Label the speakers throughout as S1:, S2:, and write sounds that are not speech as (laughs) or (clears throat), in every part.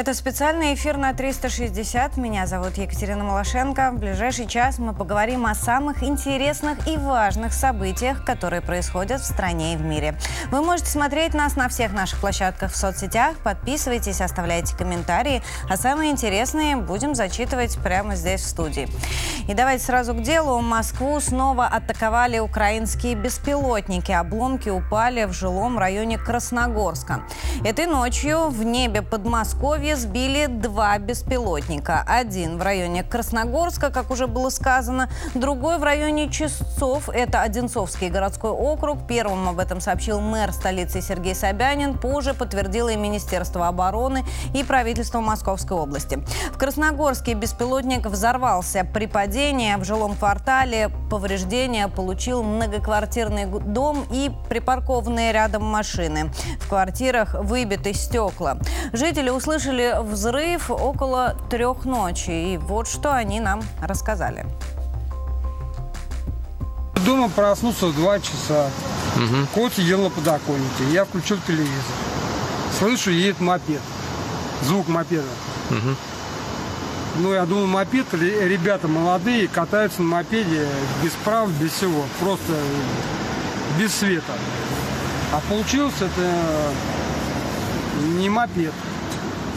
S1: Это специальный эфир на 360. Меня зовут Екатерина Малашенко. В ближайший час мы поговорим о самых интересных и важных событиях, которые происходят в стране и в мире. Вы можете смотреть нас на всех наших площадках в соцсетях. Подписывайтесь, оставляйте комментарии. А самые интересные будем зачитывать прямо здесь в студии. И давайте сразу к делу. Москву снова атаковали украинские беспилотники. Обломки упали в жилом районе Красногорска. Этой ночью в небе Подмосковья Москве сбили два беспилотника. Один в районе Красногорска, как уже было сказано, другой в районе Чистцов. Это Одинцовский городской округ. Первым об этом сообщил мэр столицы Сергей Собянин. Позже подтвердило и Министерство обороны и правительство Московской области. В Красногорске беспилотник взорвался при падении в жилом квартале. Повреждения получил многоквартирный дом и припаркованные рядом машины. В квартирах выбиты стекла. Жители услышали услышали взрыв около трех ночи. И вот что они нам рассказали.
S2: Дома проснулся в 2 часа. Угу. Кот сидел на подоконнике. Я включил телевизор. Слышу, едет мопед. Звук мопеда. Угу. Ну, я думаю, мопед, ребята молодые, катаются на мопеде без прав, без всего. Просто без света. А получилось это не мопед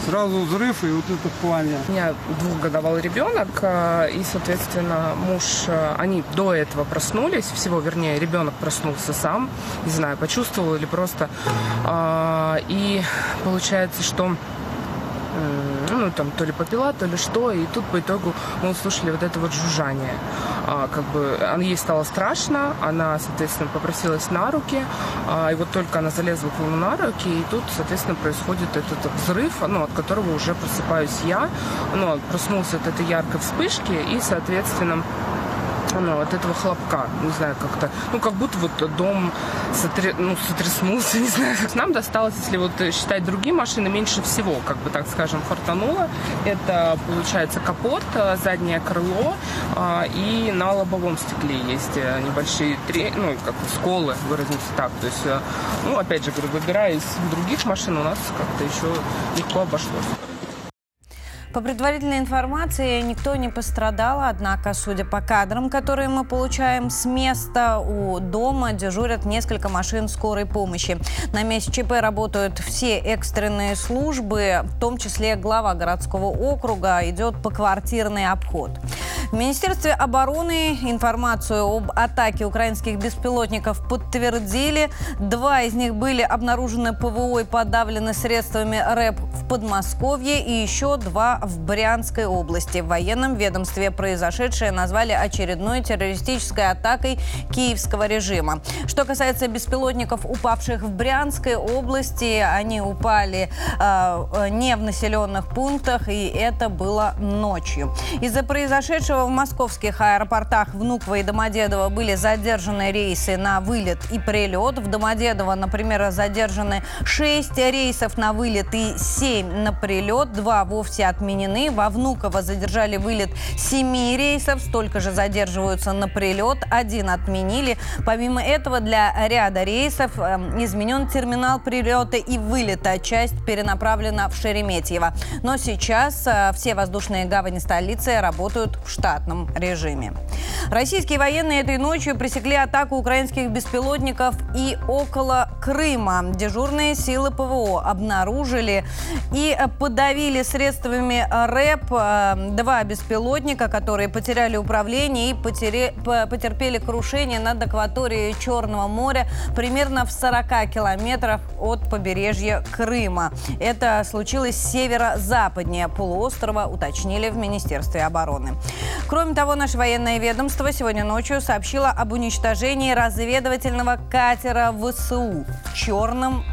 S2: сразу взрыв и вот это пламя.
S3: У меня двухгодовалый ребенок, э, и, соответственно, муж, э, они до этого проснулись, всего, вернее, ребенок проснулся сам, не знаю, почувствовал или просто. Э, и получается, что ну, там, то ли попила, то ли что, и тут по итогу мы услышали вот это вот жужжание. А, как бы, ей стало страшно, она, соответственно, попросилась на руки, а, и вот только она залезла к нему на руки, и тут, соответственно, происходит этот взрыв, ну, от которого уже просыпаюсь я, ну, проснулся от этой яркой вспышки, и, соответственно, ну, от этого хлопка, не знаю, как-то, ну, как будто вот дом сотр... ну, сотряснулся, (laughs) не знаю. Нам досталось, если вот считать другие машины, меньше всего, как бы так скажем, фартануло. Это, получается, капот, заднее крыло, а, и на лобовом стекле есть э, небольшие, тре... ну, как сколы, выразимся так. То есть, э, ну, опять же, говорю, выбирая из других машин, у нас как-то еще легко обошлось.
S1: По предварительной информации, никто не пострадал, однако, судя по кадрам, которые мы получаем с места, у дома дежурят несколько машин скорой помощи. На месте ЧП работают все экстренные службы, в том числе глава городского округа, идет поквартирный обход. В Министерстве обороны информацию об атаке украинских беспилотников подтвердили. Два из них были обнаружены ПВО и подавлены средствами РЭП в Подмосковье и еще два в Брянской области. В военном ведомстве произошедшее назвали очередной террористической атакой киевского режима. Что касается беспилотников, упавших в Брянской области, они упали э, не в населенных пунктах, и это было ночью. Из-за произошедшего в московских аэропортах Внуково и Домодедово были задержаны рейсы на вылет и прилет. В Домодедово, например, задержаны 6 рейсов на вылет и 7 на прилет. Два вовсе отменены отменены. Во Внуково задержали вылет семи рейсов, столько же задерживаются на прилет, один отменили. Помимо этого, для ряда рейсов э, изменен терминал прилета и вылета. Часть перенаправлена в Шереметьево. Но сейчас э, все воздушные гавани столицы работают в штатном режиме. Российские военные этой ночью пресекли атаку украинских беспилотников и около Крыма. Дежурные силы ПВО обнаружили и подавили средствами РЭП э, два беспилотника, которые потеряли управление и потерпели крушение над акваторией Черного моря примерно в 40 километрах от побережья Крыма. Это случилось северо-западнее полуострова, уточнили в Министерстве обороны. Кроме того, наше военное ведомство сегодня ночью сообщило об уничтожении разведывательного катера ВСУ в Черном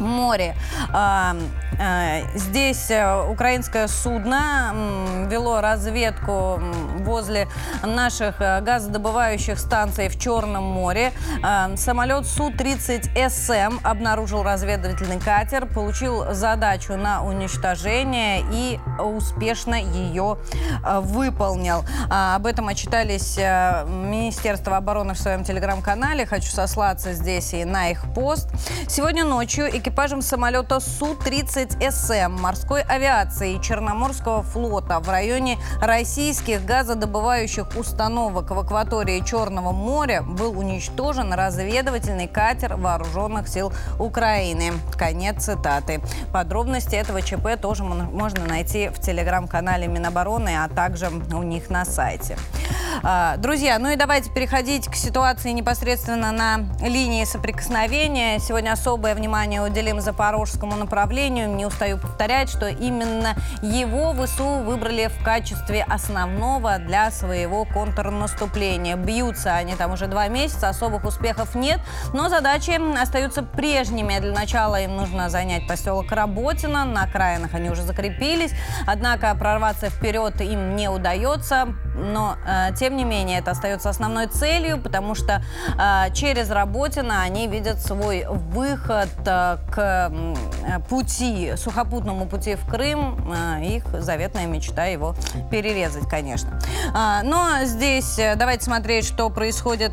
S1: море. А, а, здесь э, украинское судно вело разведку возле наших э, газодобывающих станций в Черном море. А, самолет Су-30СМ обнаружил разведывательный катер, получил задачу на уничтожение и успешно ее э, выполнил. Об этом отчитались Министерство обороны в своем телеграм-канале. Хочу сослаться здесь и на их пост. Сегодня ночью экипаж экипажем самолета Су-30СМ морской авиации Черноморского флота в районе российских газодобывающих установок в акватории Черного моря был уничтожен разведывательный катер вооруженных сил Украины. Конец цитаты. Подробности этого ЧП тоже можно найти в телеграм-канале Минобороны, а также у них на сайте. А, друзья, ну и давайте переходить к ситуации непосредственно на линии соприкосновения. Сегодня особое внимание уделим запорожскому направлению. Не устаю повторять, что именно его ВСУ выбрали в качестве основного для своего контрнаступления. Бьются они там уже два месяца, особых успехов нет, но задачи остаются прежними. Для начала им нужно занять поселок Работино. На окраинах они уже закрепились. Однако прорваться вперед им не удается. Но, э, тем не менее, это остается основной целью, потому что э, через Работино они видят свой выход э, к э, пути, сухопутному пути в Крым. Э, их заветная мечта его перерезать, конечно. Э, но здесь э, давайте смотреть, что происходит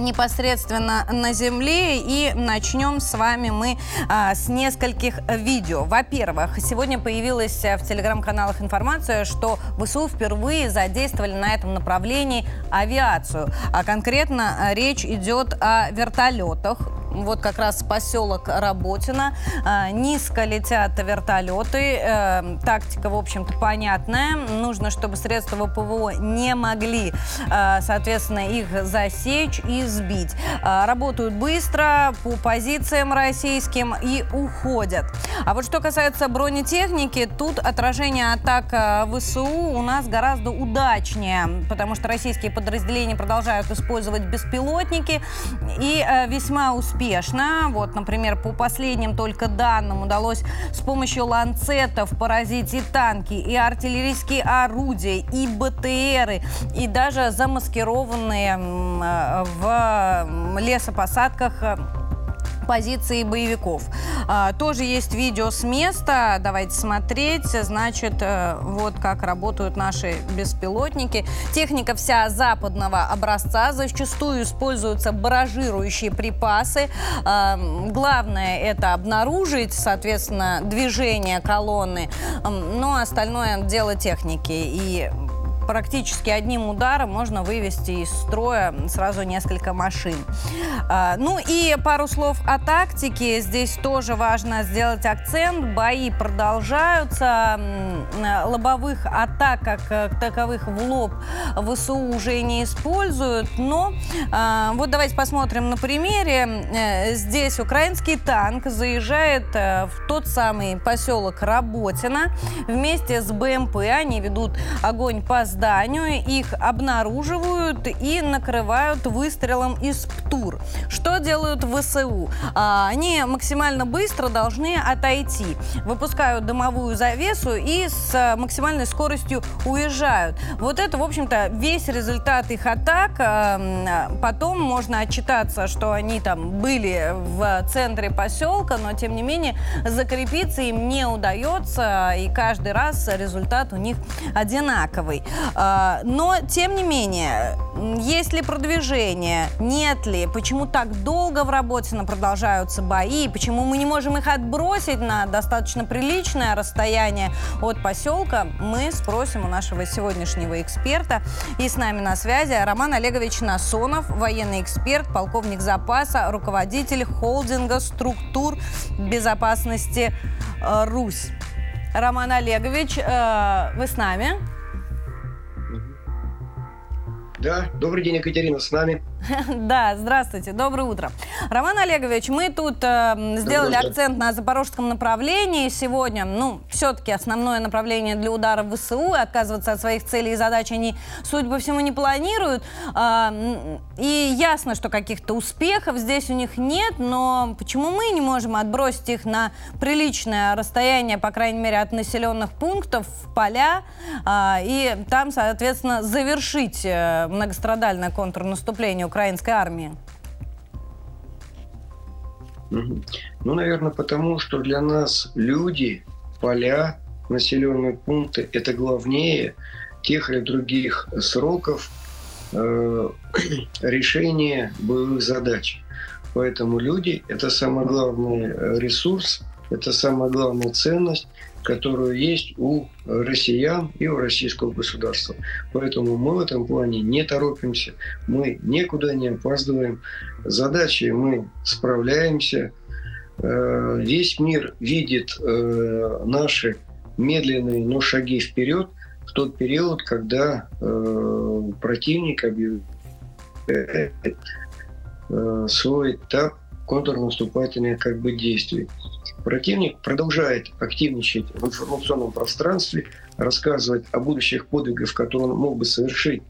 S1: непосредственно на земле. И начнем с вами мы а, с нескольких видео. Во-первых, сегодня появилась в телеграм-каналах информация, что ВСУ впервые задействовали на этом направлении авиацию. А конкретно а, речь идет о вертолетах вот как раз поселок Работина. А, низко летят вертолеты. Э, тактика, в общем-то, понятная. Нужно, чтобы средства ПВО не могли, э, соответственно, их засечь и сбить. Э, работают быстро, по позициям российским и уходят. А вот что касается бронетехники, тут отражение атак ВСУ у нас гораздо удачнее, потому что российские подразделения продолжают использовать беспилотники и весьма успешно успешно. Вот, например, по последним только данным удалось с помощью ланцетов поразить и танки, и артиллерийские орудия, и БТРы, и даже замаскированные э, в лесопосадках э, позиции боевиков. А, тоже есть видео с места, давайте смотреть. Значит, э, вот как работают наши беспилотники. Техника вся западного образца, зачастую используются баражирующие припасы. А, главное это обнаружить, соответственно, движение колонны, но остальное дело техники. И практически одним ударом можно вывести из строя сразу несколько машин. А, ну и пару слов о тактике. Здесь тоже важно сделать акцент. Бои продолжаются. Лобовых атак как таковых в лоб ВСУ уже не используют. Но а, вот давайте посмотрим на примере. Э, здесь украинский танк заезжает э, в тот самый поселок Работино. Вместе с БМП они ведут огонь по зданию, их обнаруживают и накрывают выстрелом из ПТУР. Что делают ВСУ? А, они максимально быстро должны отойти, выпускают дымовую завесу и с максимальной скоростью уезжают. Вот это, в общем-то, весь результат их атак. А, потом можно отчитаться, что они там были в центре поселка, но тем не менее закрепиться им не удается, и каждый раз результат у них одинаковый. А, но, тем не менее, есть ли продвижение, нет ли, почему так долго в работе продолжаются бои, почему мы не можем их отбросить на достаточно приличное расстояние от поселка, мы спросим у нашего сегодняшнего эксперта. И с нами на связи Роман Олегович Насонов, военный эксперт, полковник запаса, руководитель холдинга структур безопасности э, Русь. Роман Олегович, э, вы с нами?
S4: Да, добрый день, Екатерина, с нами. (laughs)
S1: Да, здравствуйте, доброе утро. Роман Олегович, мы тут э, сделали акцент на запорожском направлении сегодня. Ну, все-таки основное направление для удара в ВСУ. Отказываться от своих целей и задач они, судя по всему, не планируют. Э, и ясно, что каких-то успехов здесь у них нет, но почему мы не можем отбросить их на приличное расстояние, по крайней мере, от населенных пунктов в поля, э, и там, соответственно, завершить э, многострадальное контрнаступление украинской армии?
S4: Ну, наверное, потому что для нас люди, поля, населенные пункты – это главнее тех или других сроков э, (clears throat) решения боевых задач. Поэтому люди – это самый главный э, ресурс, это самая главная ценность, которую есть у россиян и у российского государства. Поэтому мы в этом плане не торопимся, мы никуда не опаздываем, задачи мы справляемся. Э, весь мир видит э, наши медленные, но шаги вперед в тот период, когда э, противник объявляет свой этап контрнаступательных как бы действий. Противник продолжает активничать в информационном пространстве, рассказывать о будущих подвигах, которые он мог бы совершить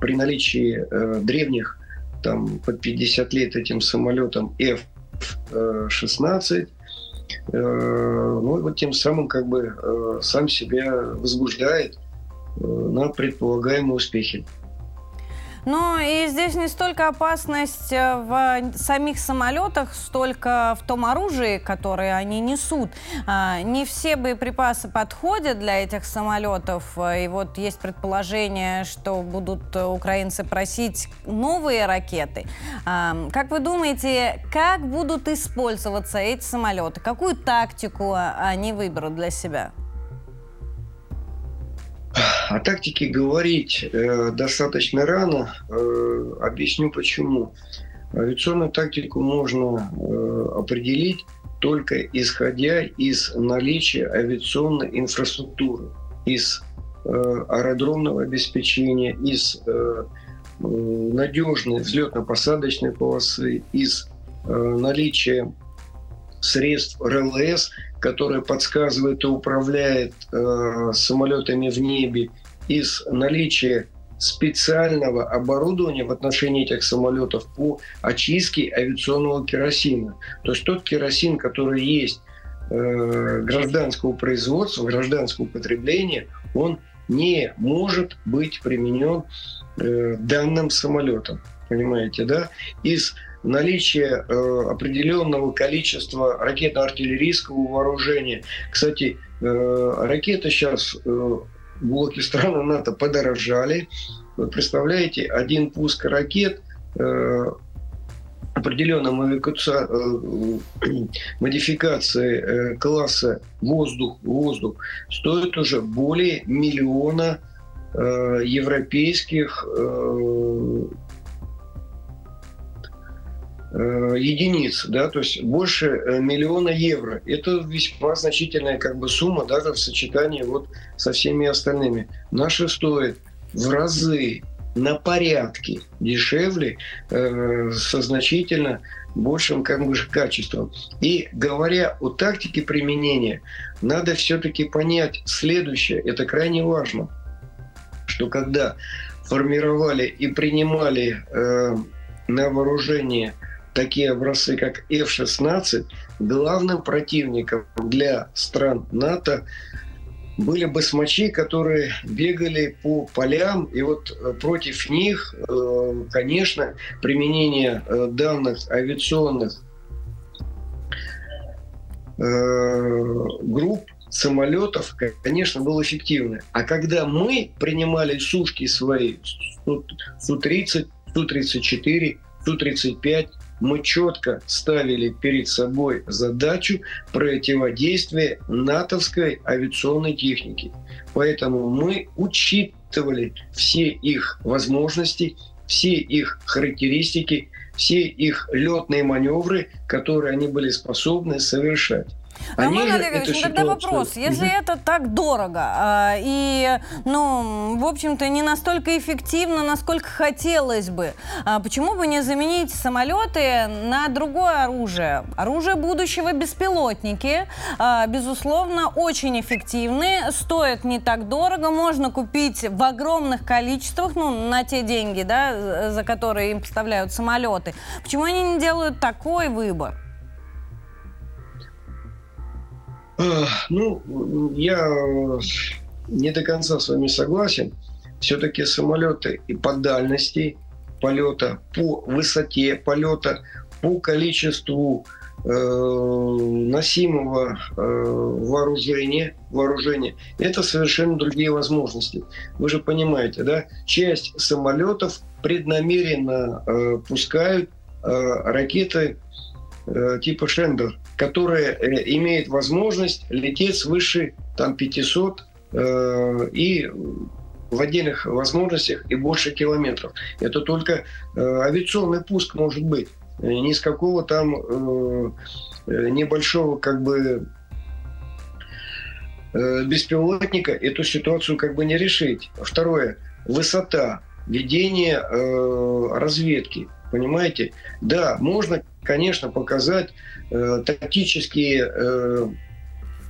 S4: при наличии э, древних, там, под 50 лет этим самолетом F-16, э, ну и вот тем самым как бы э, сам себя возбуждает э, на предполагаемые успехи.
S1: Но и здесь не столько опасность э, в самих самолетах, столько в том оружии, которое они несут. А, не все боеприпасы подходят для этих самолетов. И вот есть предположение, что будут украинцы просить новые ракеты. А, как вы думаете, как будут использоваться эти самолеты? Какую тактику они выберут для себя?
S4: О тактике говорить э, достаточно рано. Э, объясню почему. Авиационную тактику можно э, определить только исходя из наличия авиационной инфраструктуры, из э, аэродромного обеспечения, из э, надежной взлетно-посадочной полосы, из э, наличия средств РЛС, которое подсказывает и управляет э, самолетами в небе, из наличия специального оборудования в отношении этих самолетов по очистке авиационного керосина. То есть тот керосин, который есть э, гражданского производства, гражданского потребления, он не может быть применен э, данным самолетом. Понимаете, да? Из наличие э, определенного количества ракетно-артиллерийского вооружения. Кстати, э, ракеты сейчас э, блоки стран (laughs) НАТО подорожали. Вы представляете, один пуск ракет э, определенном э, (clears throat) модификации э, класса воздух-воздух стоит уже более миллиона э, европейских единиц, да, то есть больше э, миллиона евро. Это весьма значительная как бы сумма даже в сочетании вот со всеми остальными. Наши стоят в разы на порядке дешевле, э, со значительно большим как бы, качеством. И говоря о тактике применения, надо все-таки понять следующее, это крайне важно, что когда формировали и принимали э, на вооружение – такие образцы, как F-16, главным противником для стран НАТО были басмачи, которые бегали по полям, и вот э, против них, э, конечно, применение э, данных авиационных групп самолетов, конечно, было эффективно. А когда мы принимали сушки свои Су-30, Су-34, Су-35, мы четко ставили перед собой задачу противодействия натовской авиационной технике. Поэтому мы учитывали все их возможности, все их характеристики, все их летные маневры, которые они были способны совершать.
S1: Роман Олегович, ну тогда вопрос. Если угу. это так дорого а, и, ну, в общем-то, не настолько эффективно, насколько хотелось бы, а, почему бы не заменить самолеты на другое оружие? Оружие будущего беспилотники, а, безусловно, очень эффективны, стоят не так дорого, можно купить в огромных количествах, ну, на те деньги, да, за которые им поставляют самолеты. Почему они не делают такой выбор?
S4: Ну, я не до конца с вами согласен. Все-таки самолеты и по дальности полета, по высоте полета, по количеству носимого вооружения, вооружения, это совершенно другие возможности. Вы же понимаете, да? Часть самолетов преднамеренно пускают ракеты типа Шендер, которые имеют возможность лететь свыше там 500 и в отдельных возможностях и больше километров. Это только э, авиационный пуск может быть. Э, ни с какого там э, э, небольшого как бы э, беспилотника эту ситуацию как бы не решить. Второе. Высота ведения э, разведки. Понимаете? Да, можно, конечно, показать э, тактические э,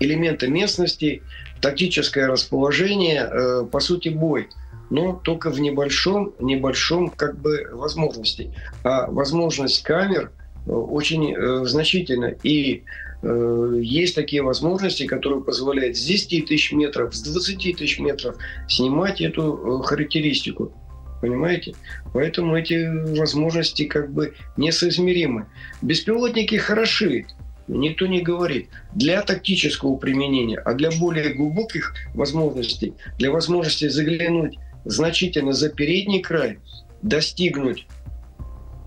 S4: элементы местности, тактическое расположение, э, по сути, бой но только в небольшом, небольшом как бы возможности. А возможность камер э, очень э, значительна. И э, есть такие возможности, которые позволяют с 10 тысяч метров, с 20 тысяч метров снимать эту э, характеристику. Понимаете? Поэтому эти возможности как бы несоизмеримы. Беспилотники хороши, никто не говорит. Для тактического применения, а для более глубоких возможностей, для возможности заглянуть значительно за передний край, достигнуть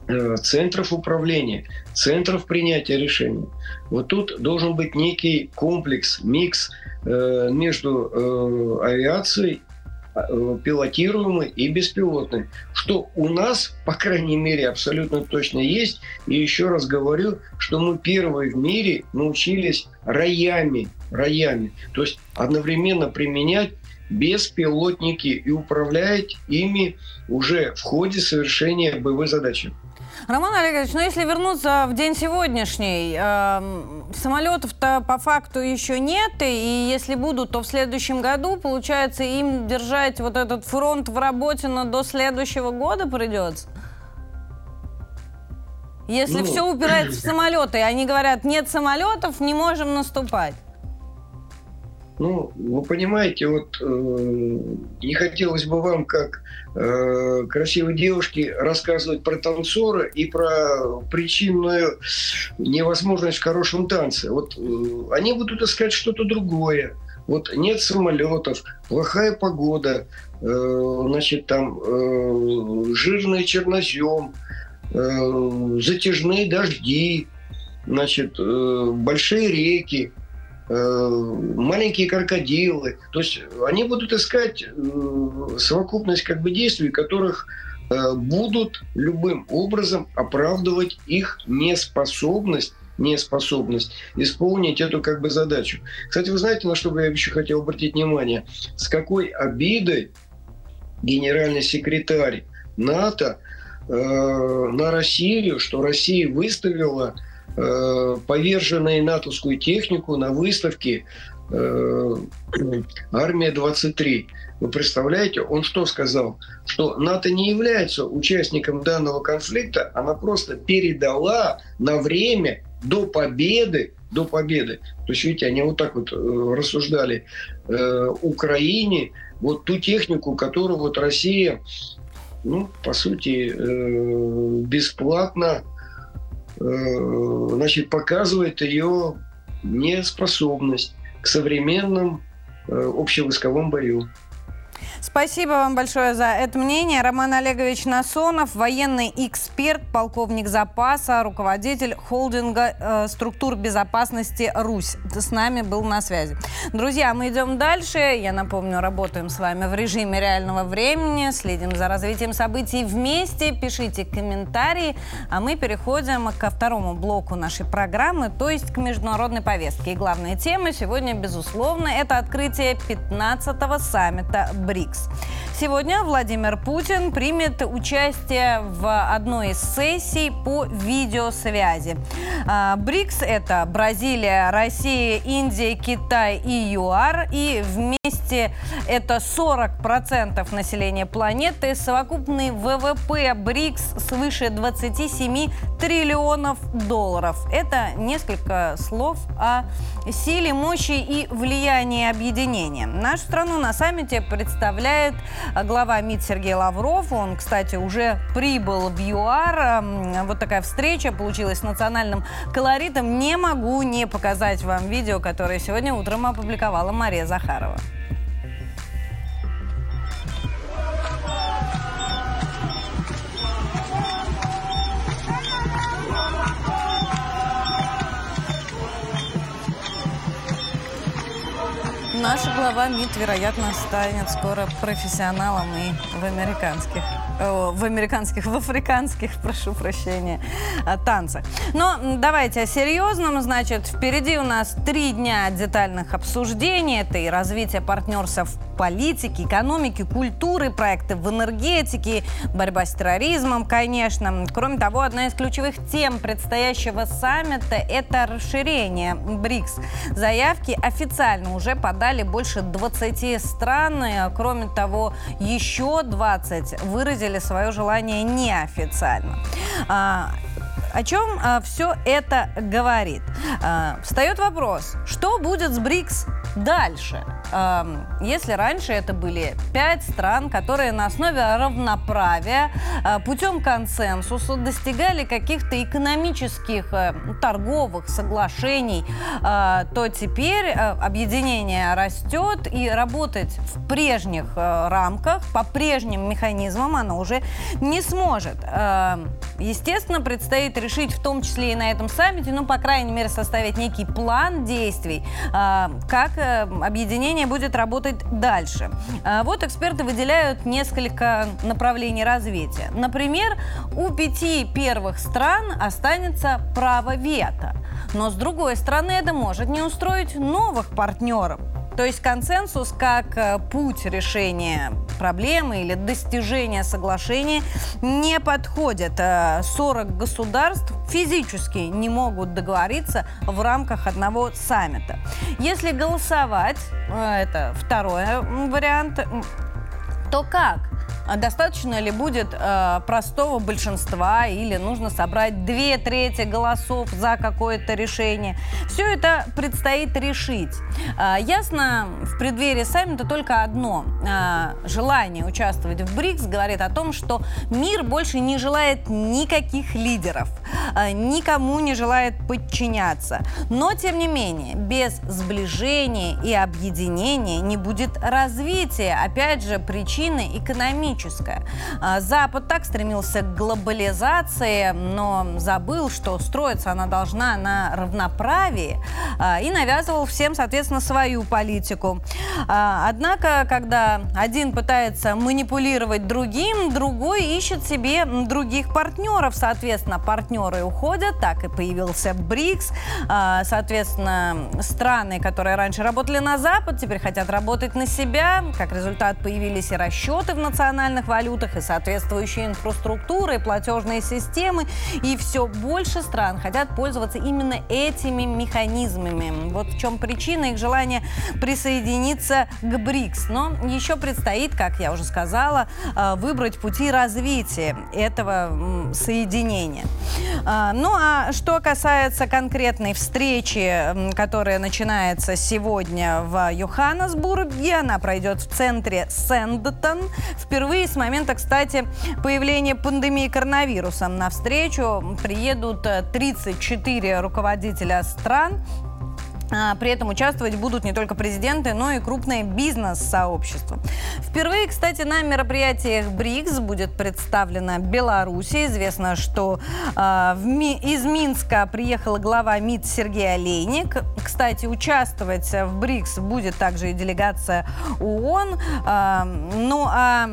S4: э, центров управления, центров принятия решений. Вот тут должен быть некий комплекс, микс э, между э, авиацией пилотируемый и беспилотный. Что у нас, по крайней мере, абсолютно точно есть. И еще раз говорю, что мы первые в мире научились роями, роями. То есть одновременно применять беспилотники и управлять ими уже в ходе совершения боевой задачи.
S1: Роман Олегович, ну если вернуться в день сегодняшний, э, самолетов-то по факту еще нет, и если будут, то в следующем году, получается, им держать вот этот фронт в работе, но до следующего года придется? Если ну, все упирается в (clears throat) самолеты, они говорят, нет самолетов, не можем наступать.
S4: Ну, вы понимаете, вот э, не хотелось бы вам, как э, красивой девушке, рассказывать про танцора и про причинную невозможность в хорошем танце. Вот э, они будут искать что-то другое. Вот нет самолетов, плохая погода, э, значит, там э, жирный чернозем, э, затяжные дожди, значит, э, большие реки. Э, маленькие крокодилы. То есть они будут искать э, совокупность как бы действий, которых э, будут любым образом оправдывать их неспособность неспособность исполнить эту как бы задачу. Кстати, вы знаете, на что бы я еще хотел обратить внимание? С какой обидой генеральный секретарь НАТО э, на Россию, что Россия выставила э, поверженную натовскую технику на выставке э, «Армия-23». Вы представляете, он что сказал? Что НАТО не является участником данного конфликта, она просто передала на время до победы, до победы. То есть, видите, они вот так вот э, рассуждали э, Украине, вот ту технику, которую вот Россия, ну, по сути, э, бесплатно Э, значит, показывает ее неспособность к современным э, общевойсковым бою.
S1: Спасибо вам большое за это мнение. Роман Олегович Насонов, военный эксперт, полковник запаса, руководитель холдинга э, структур безопасности «Русь». С нами был на связи. Друзья, мы идем дальше. Я напомню, работаем с вами в режиме реального времени, следим за развитием событий вместе, пишите комментарии, а мы переходим ко второму блоку нашей программы, то есть к международной повестке. И главная тема сегодня, безусловно, это открытие 15-го саммита БРИКС. БРИКС. Сегодня Владимир Путин примет участие в одной из сессий по видеосвязи. А, БРИКС – это Бразилия, Россия, Индия, Китай и ЮАР. И вместе это 40% населения планеты. Совокупный ВВП БРИКС свыше 27 триллионов долларов. Это несколько слов о силе, мощи и влиянии объединения. Нашу страну на саммите представляет глава МИД Сергей Лавров. Он, кстати, уже прибыл в ЮАР. Вот такая встреча получилась с национальным колоритом. Не могу не показать вам видео, которое сегодня утром опубликовала Мария Захарова. Наш глава МИД, вероятно, станет скоро профессионалом и в американских в американских, в африканских, (laughs) прошу прощения, э, танцах. Но давайте о серьезном. Значит, впереди у нас три дня детальных обсуждений. Это и развитие партнерства в политике, экономике, культуры, проекты в энергетике, борьба с терроризмом, конечно. Кроме того, одна из ключевых тем предстоящего саммита – это расширение БРИКС. Заявки официально уже подали больше 20 стран. Кроме того, еще 20 выразили выразили свое желание неофициально. А, о чем а, все это говорит? А, встает вопрос, что будет с БРИКС дальше? Если раньше это были пять стран, которые на основе равноправия а, путем консенсуса достигали каких-то экономических э, торговых соглашений, а, то теперь э, объединение растет и работать в прежних э, рамках, по прежним механизмам оно уже не сможет. Естественно, предстоит решить в том числе и на этом саммите, ну, по крайней мере, составить некий план действий, как объединение будет работать дальше. А, вот эксперты выделяют несколько направлений развития. Например, у пяти первых стран останется право вето. Но с другой стороны, это может не устроить новых партнеров. То есть консенсус как э, путь решения проблемы или достижения соглашения не подходит. 40 э, государств физически не могут договориться в рамках одного саммита. Если голосовать, э, это второй вариант, то как? А достаточно ли будет э, простого большинства или нужно собрать две трети голосов за какое-то решение? Все это предстоит решить. Э, ясно, в преддверии саммита только одно. Э, желание участвовать в БРИКС говорит о том, что мир больше не желает никаких лидеров, э, никому не желает подчиняться. Но, тем не менее, без сближения и объединения не будет развития. Опять же, причины экономические экономическая. А, Запад так стремился к глобализации, но забыл, что строиться она должна на равноправии а, и навязывал всем, соответственно, свою политику. А, однако, когда один пытается манипулировать другим, другой ищет себе других партнеров. Соответственно, партнеры уходят, так и появился БРИКС. Соответственно, страны, которые раньше работали на Запад, теперь хотят работать на себя. Как результат, появились и расчеты в национальном национальных валютах, и соответствующие инфраструктуры, платежные системы. И все больше стран хотят пользоваться именно этими механизмами. Вот в чем причина их желания присоединиться к БРИКС. Но еще предстоит, как я уже сказала, э, выбрать пути развития этого соединения. А, ну а что касается конкретной встречи, которая начинается сегодня в Йоханнесбурге, она пройдет в центре Сэндтон. Впервые впервые с момента, кстати, появления пандемии коронавируса. На встречу приедут 34 э, руководителя стран, при этом участвовать будут не только президенты, но и крупные бизнес-сообщества. Впервые, кстати, на мероприятиях БРИКС будет представлена Беларусь. Известно, что э, Ми из Минска приехала глава МИД Сергей Олейник. Кстати, участвовать в БРИКС будет также и делегация ООН. Э, ну а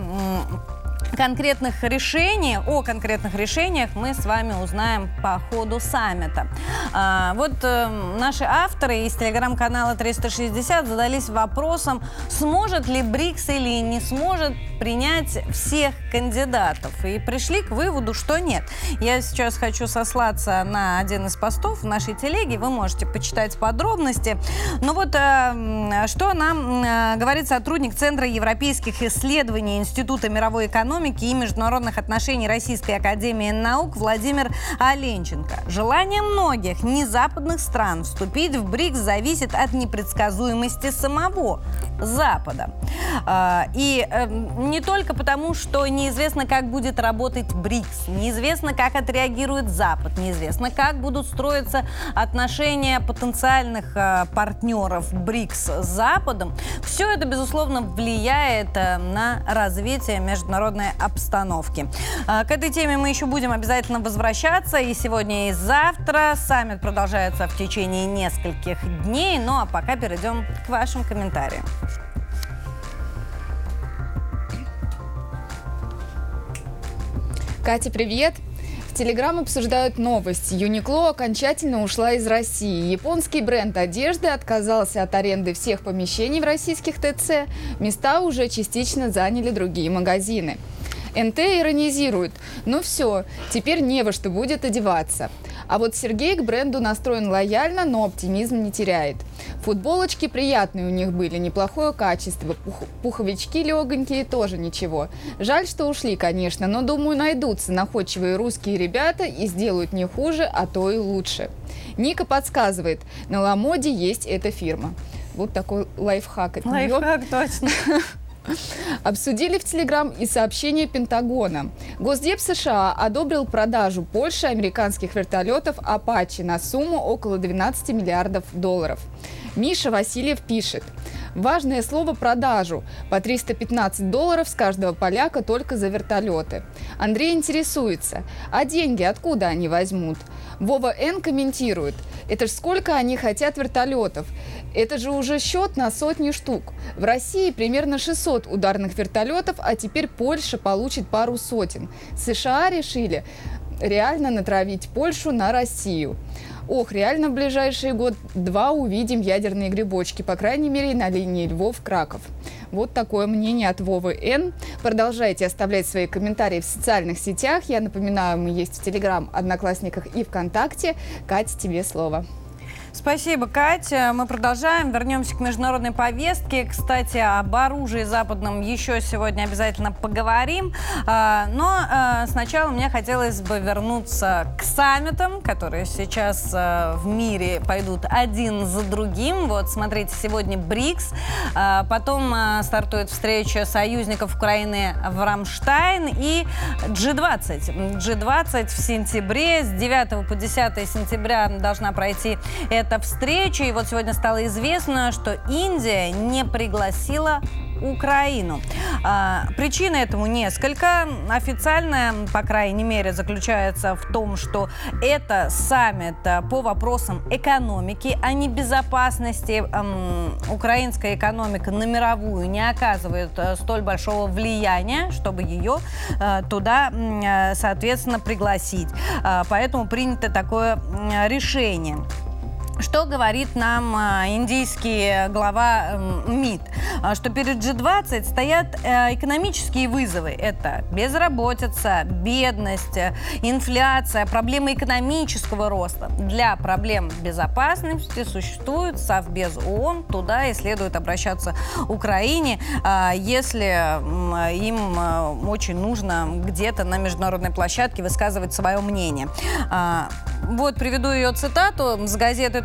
S1: конкретных решений, о конкретных решениях мы с вами узнаем по ходу саммита. А, вот э, наши авторы из телеграм-канала 360 задались вопросом, сможет ли БРИКС или не сможет принять всех кандидатов. И пришли к выводу, что нет. Я сейчас хочу сослаться на один из постов в нашей телеге, вы можете почитать подробности. Но вот э, что нам э, говорит сотрудник Центра европейских исследований Института мировой экономики экономики и международных отношений Российской Академии Наук Владимир Оленченко. Желание многих незападных стран вступить в БРИКС зависит от непредсказуемости самого Запада. А, и эм, не только потому, что неизвестно, как будет работать БРИКС, неизвестно, как отреагирует Запад, неизвестно, как будут строиться отношения потенциальных э, партнеров БРИКС с Западом. Все это, безусловно, влияет э, на развитие международной обстановки. А, к этой теме мы еще будем обязательно возвращаться и сегодня, и завтра. Саммит продолжается в течение нескольких дней. Ну а пока перейдем к вашим комментариям.
S5: Катя, привет! В Телеграм обсуждают новость. Юникло окончательно ушла из России. Японский бренд одежды отказался от аренды всех помещений в российских ТЦ. Места уже частично заняли другие магазины. НТ иронизирует. Ну все, теперь не во что будет одеваться. А вот Сергей к бренду настроен лояльно, но оптимизм не теряет. Футболочки приятные у них были, неплохое качество. Пух пуховички легонькие тоже ничего. Жаль, что ушли, конечно, но думаю, найдутся находчивые русские ребята и сделают не хуже, а то и лучше. Ника подсказывает, на Ламоде есть эта фирма. Вот такой лайфхак.
S1: Лайфхак, точно. (laughs)
S5: Обсудили в Телеграм и сообщение Пентагона. Госдеп США одобрил продажу Польши американских вертолетов «Апачи» на сумму около 12 миллиардов долларов. Миша Васильев пишет. Важное слово «продажу». По 315 долларов с каждого поляка только за вертолеты. Андрей интересуется, а деньги откуда они возьмут? Вова Н комментирует. Это ж сколько они хотят вертолетов? Это же уже счет на сотни штук. В России примерно 600 ударных вертолетов, а теперь Польша получит пару сотен. США решили реально натравить Польшу на Россию. Ох, реально в ближайший год-два увидим ядерные грибочки, по крайней мере, на линии Львов-Краков. Вот такое мнение от Вовы Н. Продолжайте оставлять свои комментарии в социальных сетях. Я напоминаю, мы есть в Телеграм, Одноклассниках и ВКонтакте. Катя, тебе слово.
S1: Спасибо, Катя. Мы продолжаем. Вернемся к международной повестке. Кстати, об оружии западном еще сегодня обязательно поговорим. А, но а, сначала мне хотелось бы вернуться к саммитам, которые сейчас а, в мире пойдут один за другим. Вот, смотрите, сегодня БРИКС, потом стартует встреча союзников Украины в Рамштайн и G20. G20 в сентябре, с 9 по 10 сентября должна пройти эта эта встреча. И вот сегодня стало известно, что Индия не пригласила Украину. А, причин этому несколько. Официальная, по крайней мере, заключается в том, что это саммит а, по вопросам экономики, а не безопасности. Эм, украинская экономика на мировую не оказывает э, столь большого влияния, чтобы ее э, туда, э, соответственно, пригласить. А, поэтому принято такое решение. Что говорит нам а, индийский глава МИД? А, что перед G20 стоят э, экономические вызовы. Это безработица, бедность, инфляция, проблемы экономического роста. Для проблем безопасности существует Совбез ООН. Туда и следует обращаться Украине, а, если им очень нужно где-то на международной площадке высказывать свое мнение. Вот приведу ее цитату с газеты.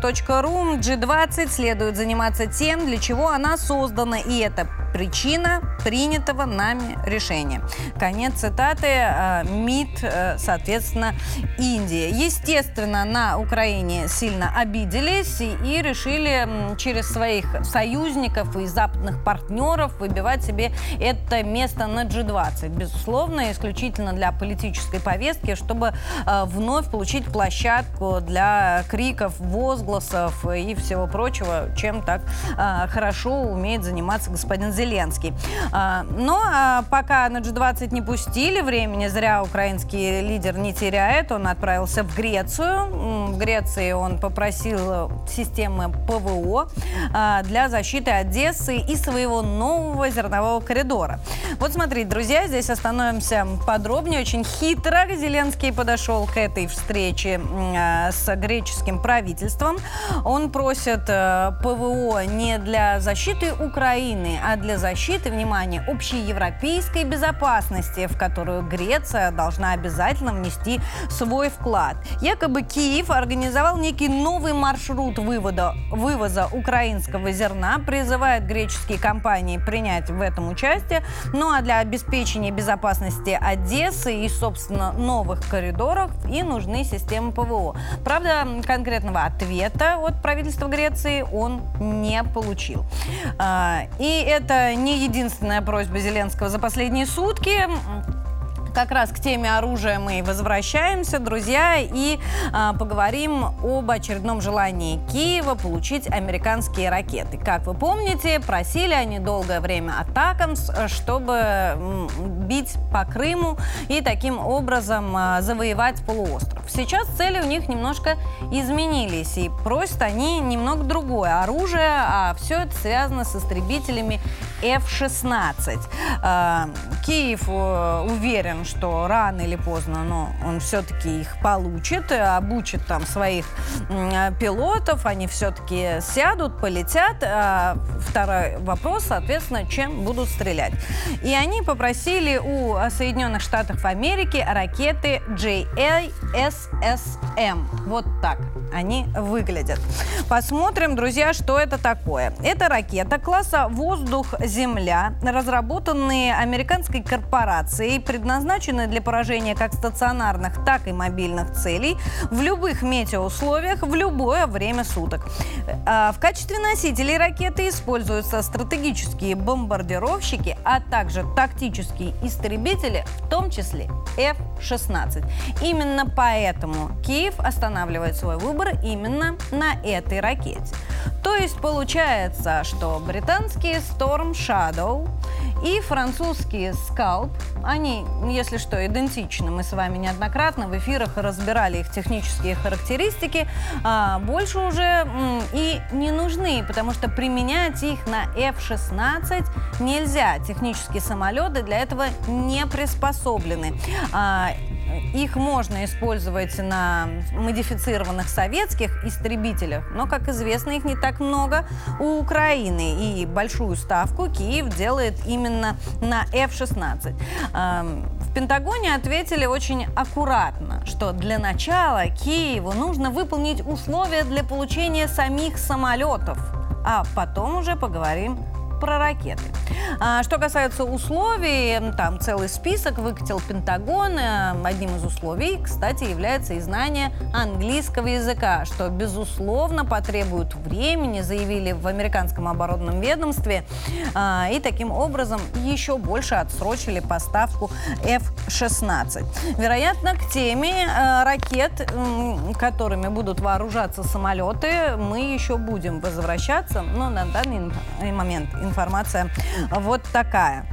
S1: G20 следует заниматься тем, для чего она создана, и это причина принятого нами решения. Конец цитаты. Э, МИД, э, соответственно, Индия. Естественно, на Украине сильно обиделись и решили через своих союзников и западных партнеров выбивать себе это место на G20. Безусловно, исключительно для политической повестки, чтобы э, вновь получить площадку для криков, возгласов и всего прочего, чем так хорошо умеет заниматься господин Зеленский. Зеленский. А, но а, пока на G20 не пустили, времени зря украинский лидер не теряет. Он отправился в Грецию. В Греции он попросил системы ПВО а, для защиты Одессы и своего нового зернового коридора. Вот смотрите, друзья, здесь остановимся подробнее. Очень хитро Зеленский подошел к этой встрече с греческим правительством. Он просит э, ПВО не для защиты Украины, а для для защиты, внимания общеевропейской безопасности, в которую Греция должна обязательно внести свой вклад. Якобы Киев организовал некий новый маршрут вывода, вывоза украинского зерна, призывает греческие компании принять в этом участие. Ну а для обеспечения безопасности Одессы и, собственно, новых коридоров и нужны системы ПВО. Правда, конкретного ответа от правительства Греции он не получил. А, и это не единственная просьба Зеленского за последние сутки как раз к теме оружия мы возвращаемся, друзья, и а, поговорим об очередном желании Киева получить американские ракеты. Как вы помните, просили они долгое время Атакамс, чтобы бить по Крыму и таким образом а, завоевать полуостров. Сейчас цели у них немножко изменились, и просят они немного другое оружие, а все это связано с истребителями F-16. А, Киев э, что рано или поздно, но он все-таки их получит, обучит там своих пилотов, они все-таки сядут, полетят. А второй вопрос, соответственно, чем будут стрелять. И они попросили у Соединенных Штатов Америки ракеты JASSM. Вот так они выглядят. Посмотрим, друзья, что это такое. Это ракета класса «Воздух-Земля», разработанные американской корпорацией, предназначены для поражения как стационарных, так и мобильных целей в любых метеоусловиях в любое время суток. А, в качестве носителей ракеты используются стратегические бомбардировщики, а также тактические истребители, в том числе F-16. Именно поэтому Киев останавливает свой выбор именно на этой ракете. То есть получается, что британские Storm Shadow и французские Scalp, они, если что, идентичны. Мы с вами неоднократно в эфирах разбирали их технические характеристики. А, больше уже и не нужны, потому что применять их на F-16 нельзя. Технические самолеты для этого не приспособлены. А, их можно использовать на модифицированных советских истребителях, но, как известно, их не так много у Украины. И большую ставку Киев делает именно на F-16. Пентагоне ответили очень аккуратно, что для начала Киеву нужно выполнить условия для получения самих самолетов, а потом уже поговорим про ракеты. А, что касается условий, там целый список выкатил Пентагон. Э, одним из условий, кстати, является и знание английского языка, что, безусловно, потребует времени, заявили в американском оборонном ведомстве. А, и таким образом еще больше отсрочили поставку F-16. Вероятно, к теме э, ракет, которыми будут вооружаться самолеты, мы еще будем возвращаться, но на данный момент информация вот такая.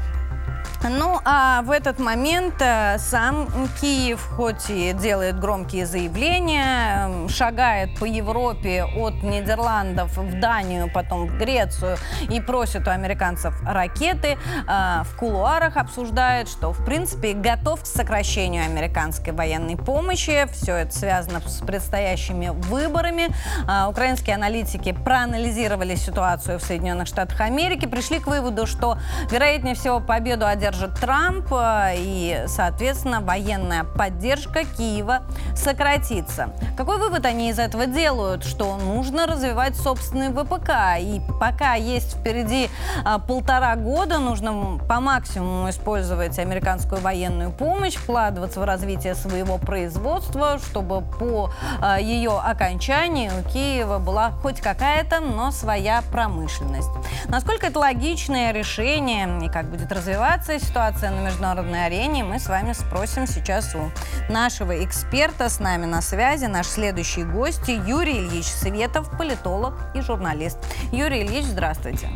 S1: Ну, а в этот момент э, сам Киев, хоть и делает громкие заявления, эм, шагает по Европе от Нидерландов в Данию, потом в Грецию и просит у американцев ракеты, э, в кулуарах обсуждает, что, в принципе, готов к сокращению американской военной помощи. Все это связано с предстоящими выборами. Э, украинские аналитики проанализировали ситуацию в Соединенных Штатах Америки, пришли к выводу, что, вероятнее всего, победу одержит поддержит Трамп, и, соответственно, военная поддержка Киева сократится. Какой вывод они из этого делают? Что нужно развивать собственный ВПК. И пока есть впереди а, полтора года, нужно по максимуму использовать американскую военную помощь, вкладываться в развитие своего производства, чтобы по а, ее окончании у Киева была хоть какая-то, но своя промышленность. Насколько это логичное решение и как будет развиваться ситуация на международной арене, мы с вами спросим сейчас у нашего эксперта. С нами на связи наш следующий гость Юрий Ильич Светов, политолог и журналист. Юрий Ильич, здравствуйте.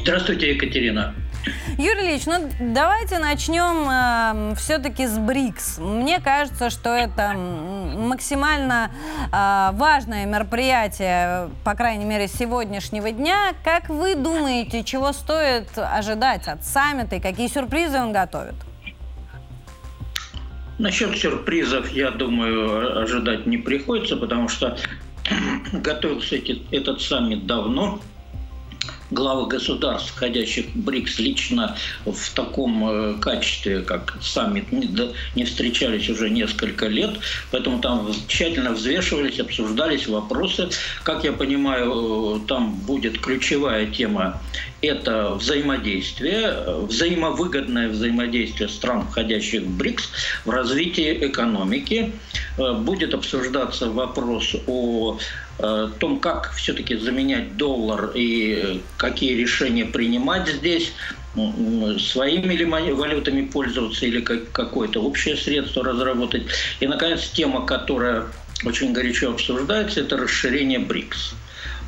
S6: Здравствуйте, Екатерина.
S1: Юрий Ильич, ну давайте начнем э, все-таки с БРИКС. Мне кажется, что это максимально э, важное мероприятие, по крайней мере, сегодняшнего дня. Как вы думаете, чего стоит ожидать от саммита и какие сюрпризы он готовит?
S6: Насчет сюрпризов, я думаю, ожидать не приходится, потому что (clears throat) готовился этот саммит давно. Главы государств, входящих в БРИКС, лично в таком э, качестве, как саммит, не встречались уже несколько лет, поэтому там тщательно взвешивались, обсуждались вопросы. Как я понимаю, там будет ключевая тема – это взаимодействие, взаимовыгодное взаимодействие стран, входящих в БРИКС, в развитии экономики. Э, будет обсуждаться вопрос о Э, том, как все-таки заменять доллар и какие решения принимать здесь, своими ли валютами пользоваться или какое-то общее средство разработать. И, наконец, тема, которая очень горячо обсуждается, это расширение БРИКС.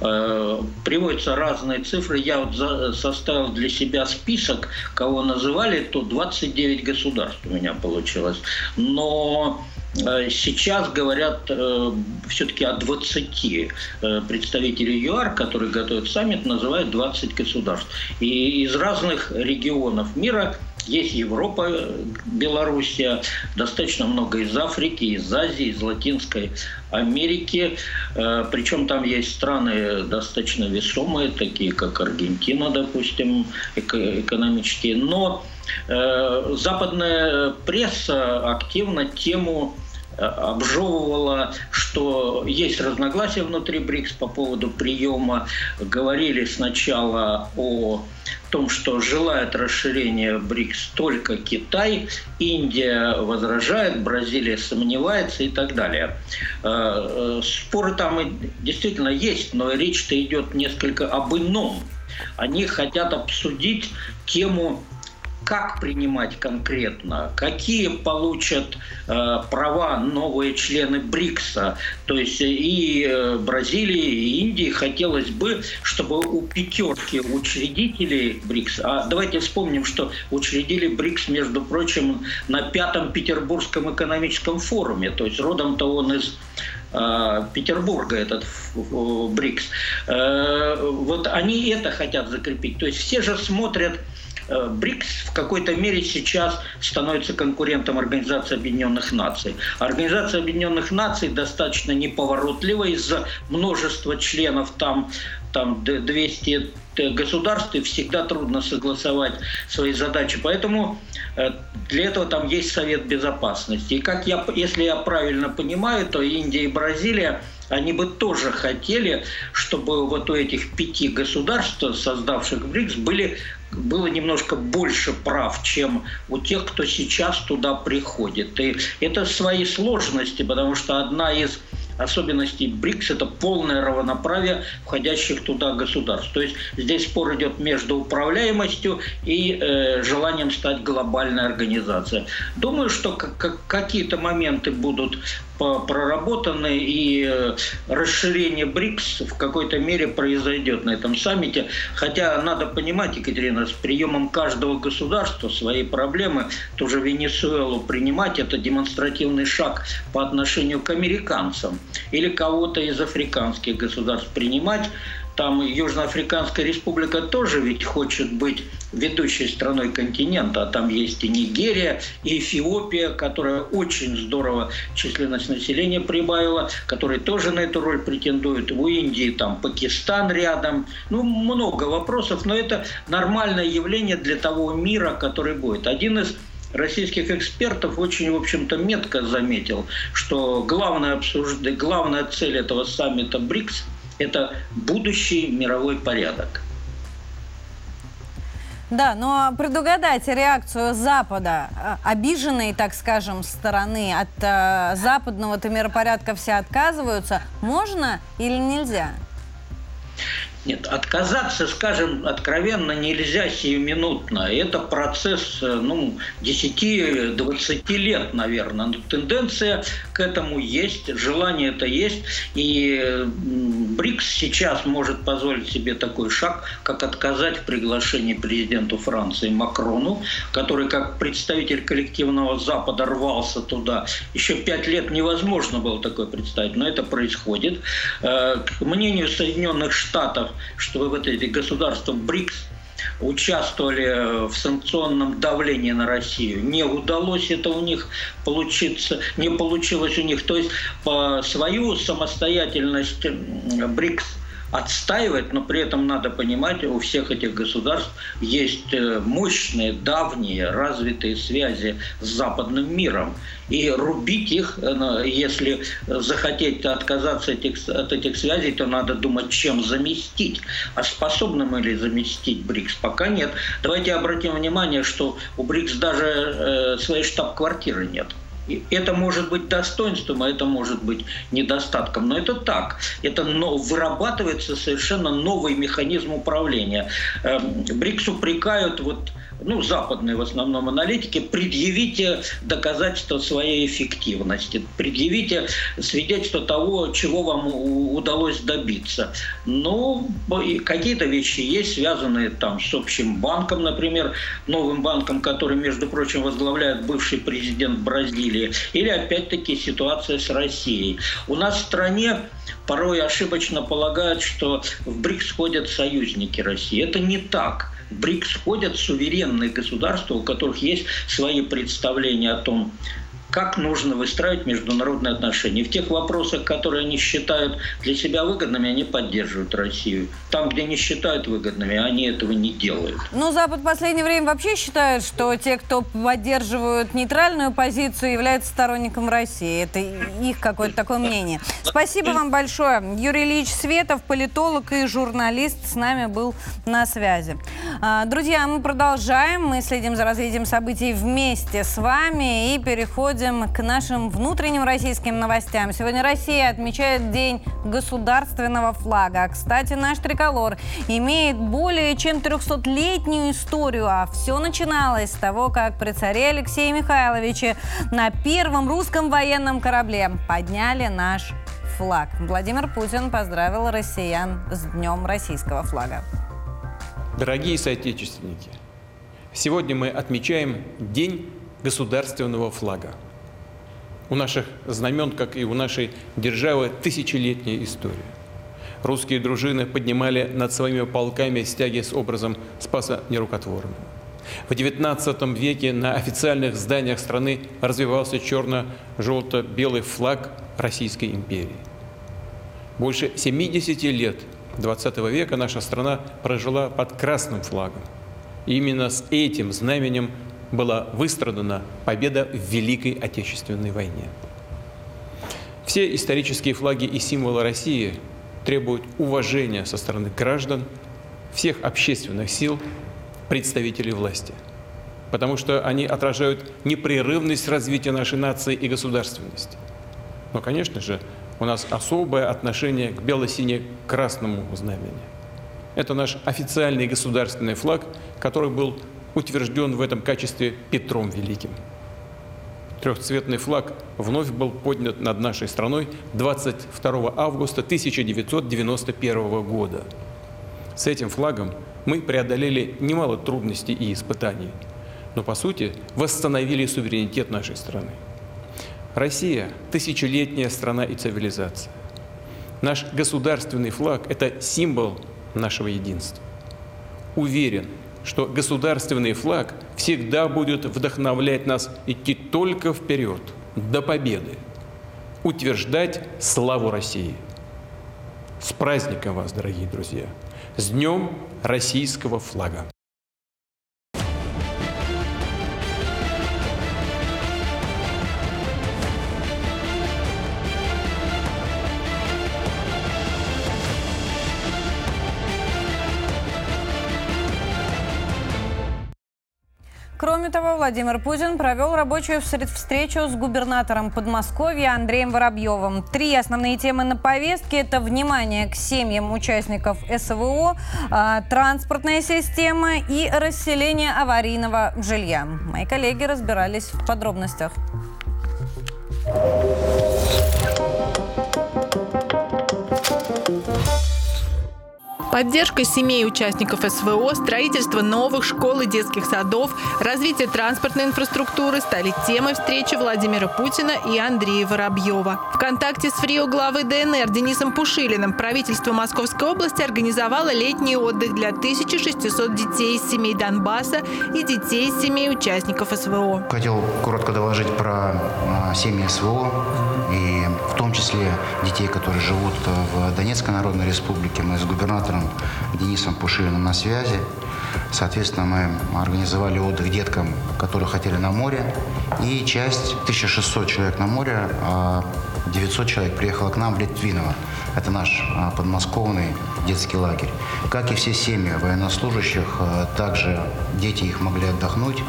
S6: Э, приводятся разные цифры. Я вот составил для себя список, кого называли, то 29 государств у меня получилось. Но Сейчас говорят э, все-таки о 20 э, представителей ЮАР, которые готовят саммит, называют 20 государств. И из разных регионов мира есть Европа, Белоруссия, достаточно много из Африки, из Азии, из Латинской Америки. Э, Причем там есть страны достаточно весомые, такие как Аргентина, допустим, экономические. Но э, западная пресса активно тему Э, обжевывала, что есть разногласия внутри БРИКС по поводу приема. Говорили сначала о том, что желает расширения БРИКС только Китай, Индия возражает, Бразилия сомневается и так далее. Э, э, споры там действительно есть, но речь-то идет несколько об ином. Они хотят обсудить тему как принимать конкретно, какие получат э, права новые члены БРИКСа. То есть и э, Бразилии, и Индии хотелось бы, чтобы у пятерки учредителей БРИКС, а давайте вспомним, что учредили БРИКС, между прочим, на пятом Петербургском экономическом форуме, то есть родом-то он из э, Петербурга этот БРИКС. Э, вот они это хотят закрепить. То есть все же смотрят БРИКС в какой-то мере сейчас становится конкурентом Организации Объединенных Наций. Организация Объединенных Наций достаточно неповоротлива из-за множества членов там, там 200 государств, и всегда трудно согласовать свои задачи. Поэтому э, для этого там есть Совет Безопасности. И как я, если я правильно понимаю, то Индия и Бразилия они бы тоже хотели, чтобы вот у этих пяти государств, создавших БРИКС, были было немножко больше прав, чем у тех, кто сейчас туда приходит. И это свои сложности, потому что одна из особенностей БРИКС – это полное равноправие входящих туда государств. То есть здесь спор идет между управляемостью и э, желанием стать глобальной организацией. Думаю, что какие-то моменты будут проработаны, и э, расширение БРИКС в какой-то мере произойдет на этом саммите. Хотя надо понимать, Екатерина, с приемом каждого государства свои проблемы, ту же Венесуэлу принимать, это демонстративный шаг по отношению к американцам или кого-то из африканских государств принимать. Там Южноафриканская республика тоже ведь хочет быть ведущей страной континента. А там есть и Нигерия, и Эфиопия, которая очень здорово численность населения прибавила, которые тоже на эту роль претендуют. У Индии там Пакистан рядом. Ну, много вопросов, но это нормальное явление для того мира, который будет. Один из российских экспертов очень, в общем-то, метко заметил, что главная, обсужд... главная цель этого саммита БРИКС – это будущий мировой порядок.
S1: Да, но предугадать реакцию Запада, э, обиженной, так скажем, стороны от э, западного-то миропорядка все отказываются, можно или нельзя?
S6: Нет, отказаться, скажем, откровенно нельзя сиюминутно. Это процесс, э, ну, 10-20 лет, наверное. Но тенденция к этому есть, желание это есть. И БРИКС сейчас может позволить себе такой шаг, как отказать в приглашении президенту Франции Макрону, который как представитель коллективного Запада рвался туда. Еще пять лет невозможно было такое представить, но это происходит. Э, к мнению Соединенных Штатов, чтобы вот эти государства БРИКС участвовали в санкционном давлении на Россию. Не удалось это у них получиться, не получилось у них. То есть по свою самостоятельность БРИКС отстаивать, но при этом надо понимать, у всех этих государств есть э, мощные, давние, развитые связи с западным миром. И рубить их, э, если захотеть отказаться от этих связей, то надо думать, чем заместить. А способны мы ли заместить БРИКС? Пока нет. Давайте обратим внимание, что у БРИКС даже э, своей штаб-квартиры нет. Это может быть достоинством, а это может быть недостатком. Но это так. Это вырабатывается совершенно новый механизм управления. Эм, БРИКС упрекают вот ну, западные в основном аналитики, предъявите доказательства своей эффективности, предъявите свидетельство того, чего вам удалось добиться. Ну, какие-то вещи есть, связанные там с общим банком, например, новым банком, который, между прочим, возглавляет бывший президент Бразилии, или опять-таки ситуация с Россией. У нас в стране порой ошибочно полагают, что в БРИКС ходят союзники России. Это не так. В БРИКС входят суверенные государства, у которых есть свои представления о том, как нужно выстраивать международные отношения. В тех вопросах, которые они считают для себя выгодными, они поддерживают Россию. Там, где не считают выгодными, они этого не делают.
S1: Ну, Запад в последнее время вообще считает, что те, кто поддерживают нейтральную позицию, являются сторонником России. Это их какое-то такое мнение. Спасибо вам большое. Юрий Ильич Светов, политолог и журналист, с нами был на связи. А, друзья, мы продолжаем. Мы следим за развитием событий вместе с вами и переходим переходим к нашим внутренним российским новостям. Сегодня Россия отмечает День государственного флага. Кстати, наш триколор имеет более чем 300-летнюю историю, а все начиналось с того, как при царе Алексее Михайловиче на первом русском военном корабле подняли наш флаг. Владимир Путин поздравил россиян с Днем российского флага.
S7: Дорогие соотечественники, сегодня мы отмечаем День государственного флага. У наших знамен, как и у нашей державы, тысячелетняя история. Русские дружины поднимали над своими полками стяги с образом Спаса Нерукотворного. В XIX веке на официальных зданиях страны развивался черно-желто-белый флаг Российской империи. Больше 70 лет XX века наша страна прожила под красным флагом. И именно с этим знаменем была выстрадана победа в Великой Отечественной войне. Все исторические флаги и символы России требуют уважения со стороны граждан, всех общественных сил, представителей власти, потому что они отражают непрерывность развития нашей нации и государственности. Но, конечно же, у нас особое отношение к бело-сине-красному знамени. Это наш официальный государственный флаг, который был утвержден в этом качестве Петром Великим. Трехцветный флаг вновь был поднят над нашей страной 22 августа 1991 года. С этим флагом мы преодолели немало трудностей и испытаний, но, по сути, восстановили суверенитет нашей страны. Россия – тысячелетняя страна и цивилизация. Наш государственный флаг – это символ нашего единства. Уверен – что государственный флаг всегда будет вдохновлять нас идти только вперед, до победы, утверждать славу России. С праздником вас, дорогие друзья! С Днем российского флага!
S1: Кроме того, Владимир Путин провел рабочую встречу с губернатором Подмосковья Андреем Воробьевым. Три основные темы на повестке – это внимание к семьям участников СВО, а, транспортная система и расселение аварийного жилья. Мои коллеги разбирались в подробностях.
S8: Поддержка семей участников СВО, строительство новых школ и детских садов, развитие транспортной инфраструктуры стали темой встречи Владимира Путина и Андрея Воробьева. В контакте с ФРИО главы ДНР Денисом Пушилиным правительство Московской области организовало летний отдых для 1600 детей из семей Донбасса и детей из семей участников СВО.
S9: Хотел коротко доложить про а, семьи СВО том числе детей, которые живут в Донецкой Народной Республике. Мы с губернатором Денисом Пушилиным на связи. Соответственно, мы организовали отдых деткам, которые хотели на море. И часть, 1600 человек на море, а 900 человек приехало к нам в Литвиново. Это наш а, подмосковный детский лагерь. Как и все семьи военнослужащих, а, также дети их могли отдохнуть.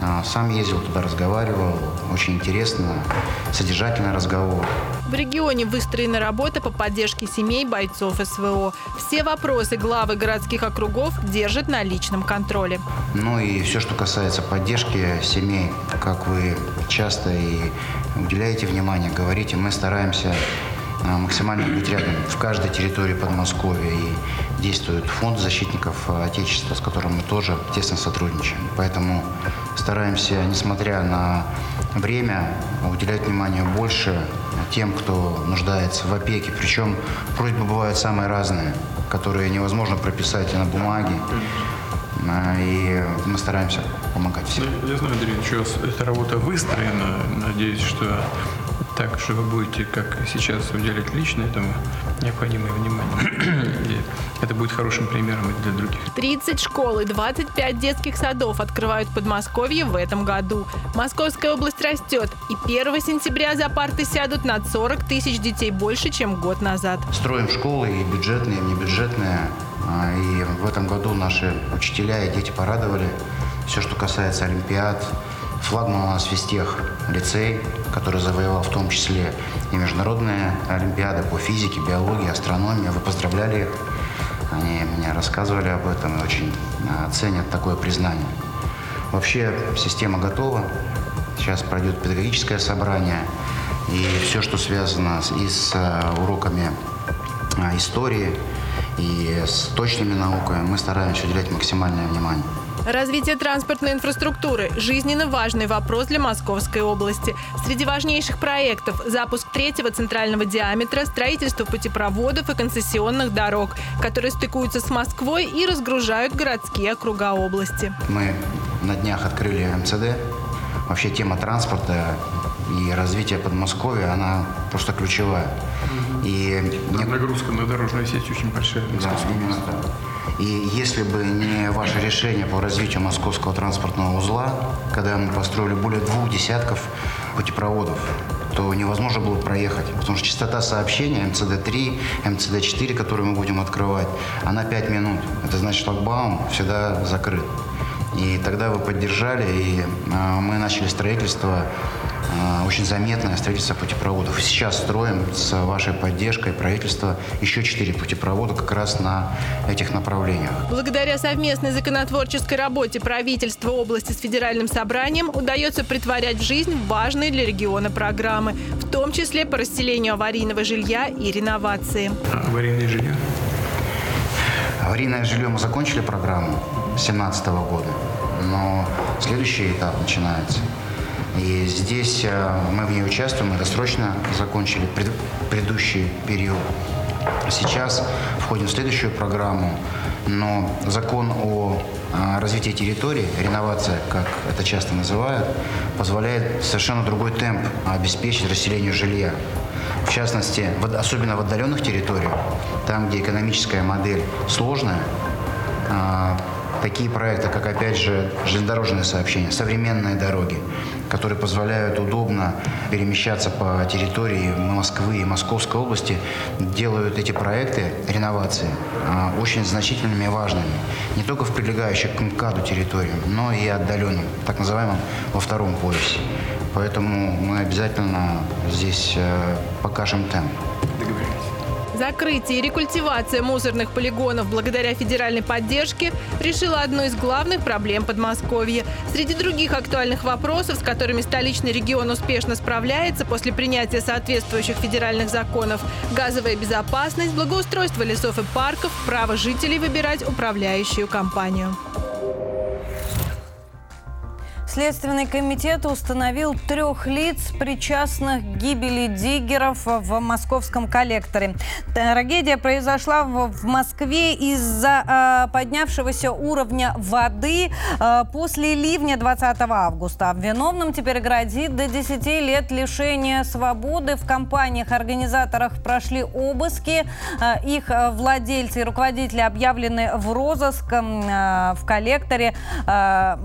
S9: А, Сам ездил туда, разговаривал. Очень интересно, содержательный разговор.
S8: В регионе выстроена работа по поддержке семей бойцов СВО. Все вопросы главы городских округов держат на личном контроле.
S9: Ну и все, что касается поддержки семей, как вы часто и уделяете внимание, говорите, мы стараемся а, максимально быть рядом в каждой территории Подмосковья. И действует фонд защитников Отечества, с которым мы тоже тесно сотрудничаем. Поэтому стараемся, несмотря на время, уделять внимание больше тем, кто нуждается в опеке. Причем просьбы бывают самые разные, которые невозможно прописать на бумаге. А, И мы стараемся помогать всем.
S7: Ну, Я знаю, Андрей, вас эта работа выстроена. Надеюсь, что так же вы будете, как сейчас, уделять лично этому необходимое внимание. (clears throat) И это будет хорошим примером и для других.
S8: 30 школ и 25 детских садов открывают в Подмосковье в этом году. Московская область растет, и 1 сентября за парты сядут над 40 тысяч детей больше, чем год назад.
S9: Строим школы и бюджетные, и внебюджетные. А, И в этом году наши учителя и дети порадовали. Все, что касается Олимпиад. Флагман у нас Физтех лицей, который завоевал в том числе и международные Олимпиады по физике, биологии, астрономии. Вы поздравляли их. Они мне рассказывали об этом и очень а, ценят такое признание. Вообще система готова. Сейчас пройдет педагогическое собрание. И все, что связано и с а, уроками а, истории, и с точными науками, мы стараемся уделять максимальное внимание.
S8: Развитие транспортной инфраструктуры – жизненно важный вопрос для Московской области. Среди важнейших проектов – запуск третьего центрального диаметра, строительство путепроводов и концессионных дорог, которые стыкуются с Москвой и разгружают городские округа области.
S9: Мы на днях открыли МЦД. Вообще тема транспорта и развития Подмосковья, она просто ключевая. И не-
S7: Нагрузка на дорожную сеть очень большая.
S9: Да, именно так. И если бы не ваше решение по развитию московского транспортного узла, когда мы построили более двух десятков путепроводов, то невозможно было проехать. Потому что частота сообщения МЦД-3, МЦД-4, которые мы будем открывать, она 5 минут. Это значит, шлагбаум всегда закрыт. И тогда вы поддержали, и а, мы начали строительство, очень заметное строительство путепроводов. Сейчас строим с вашей поддержкой правительства еще четыре путепровода как раз на этих направлениях.
S8: Благодаря совместной законотворческой работе правительства области с федеральным собранием удается притворять в жизнь важные для региона программы, в том числе по расселению аварийного жилья и реновации.
S7: А аварийное жилье?
S9: Аварийное жилье мы закончили программу 2017 года, но следующий этап начинается. И здесь э, мы в ней участвуем, мы досрочно закончили пред- предыдущий период. Сейчас входим в следующую программу, но закон о э, развитии территории, реновация, как это часто называют, позволяет совершенно другой темп обеспечить расселению жилья. В частности, особенно в отдаленных территориях, там, где экономическая модель сложная, а, такие проекты, как, опять же, железнодорожное сообщение, современные дороги, которые позволяют удобно перемещаться по территории Москвы и Московской области, делают эти проекты реновации а, очень значительными и важными. Не только в прилегающих к МКАДу территориям, но и отдаленным, так называемым во втором поясе. Поэтому мы обязательно здесь э, покажем темп.
S8: Закрытие и рекультивация мусорных полигонов благодаря федеральной поддержке решила одну из главных проблем Подмосковья. Среди других актуальных вопросов, с которыми столичный регион успешно справляется после принятия соответствующих федеральных законов, газовая безопасность, благоустройство лесов и парков, право жителей выбирать управляющую компанию.
S1: Следственный комитет установил трех лиц, причастных к гибели диггеров в московском коллекторе. Трагедия произошла в Москве из-за э, поднявшегося уровня воды э, после ливня 20 августа. Виновным теперь грозит до 10 лет лишения свободы. В компаниях-организаторах прошли обыски. Э, их владельцы и руководители объявлены в розыск. В коллекторе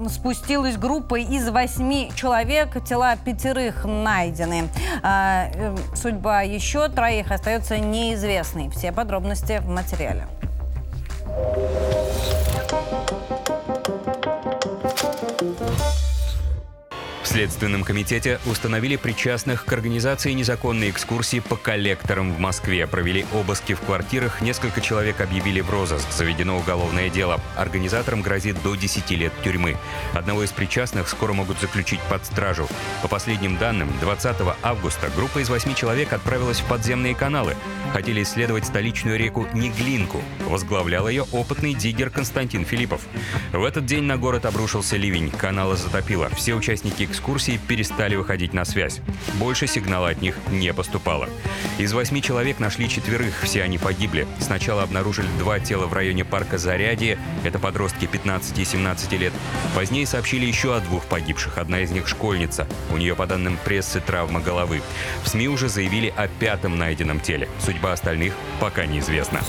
S1: спустилась группа из восьми человек. Тела пятерых найдены. А, э, судьба еще троих остается неизвестной. Все подробности в материале.
S10: Следственном комитете установили причастных к организации незаконной экскурсии по коллекторам в Москве. Провели обыски в квартирах, несколько человек объявили в розыск. Заведено уголовное дело. Организаторам грозит до 10 лет тюрьмы. Одного из причастных скоро могут заключить под стражу. По последним данным, 20 августа группа из восьми человек отправилась в подземные каналы. Хотели исследовать столичную реку Неглинку. Возглавлял ее опытный диггер Константин Филиппов. В этот день на город обрушился ливень. Каналы затопило. Все участники экскурсии перестали выходить на связь. Больше сигнала от них не поступало. Из восьми человек нашли четверых, все они погибли. Сначала обнаружили два тела в районе парка Зарядье, это подростки 15 и 17 лет. Позднее сообщили еще о двух погибших, одна из них школьница. У нее, по данным прессы, травма головы. В СМИ уже заявили о пятом найденном теле. Судьба остальных пока неизвестна.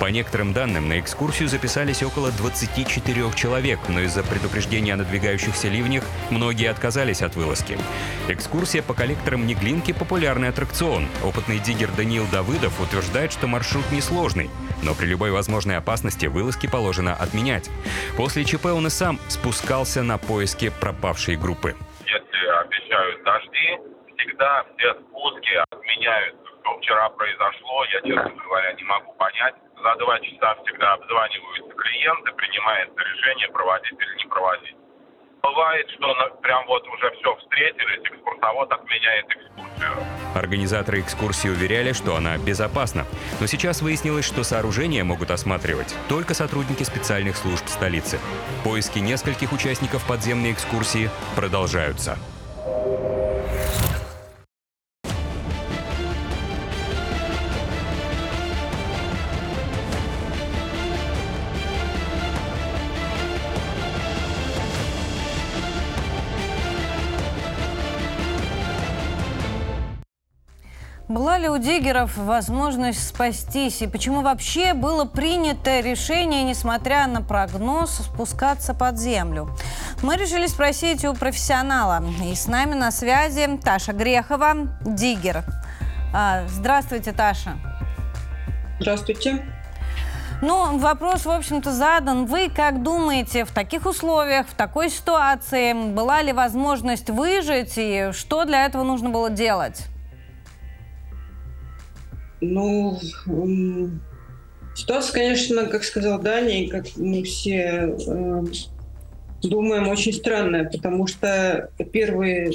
S10: По некоторым данным, на экскурсию записались около 24 человек, но из-за предупреждения о надвигающихся ливнях многие отказались отказались от вылазки. Экскурсия по коллекторам Неглинки – популярный аттракцион. Опытный диггер Даниил Давыдов утверждает, что маршрут несложный, но при любой возможной опасности вылазки положено отменять. После ЧП он и сам спускался на поиски пропавшей группы.
S11: Если обещают дожди, всегда все спуски отменяют. Что вчера произошло, я, честно говоря, не могу понять. За два часа всегда обзваниваются клиенты, принимается решение, проводить или не проводить. Бывает, что прям вот уже все встретились, экскурсовод отменяет экскурсию.
S10: Организаторы экскурсии уверяли, что она безопасна. Но сейчас выяснилось, что сооружения могут осматривать только сотрудники специальных служб столицы. Поиски нескольких участников подземной экскурсии продолжаются.
S1: Была ли у диггеров возможность спастись? И почему вообще было принято решение, несмотря на прогноз, спускаться под землю? Мы решили спросить у профессионала. И с нами на связи Таша Грехова, диггер. А, здравствуйте, Таша.
S12: Здравствуйте.
S1: Ну, вопрос, в общем-то, задан. Вы как думаете, в таких условиях, в такой ситуации была ли возможность выжить и что для этого нужно было делать?
S12: Ну, ситуация, конечно, как сказал Даня, и как мы все э, думаем, очень странная, потому что первые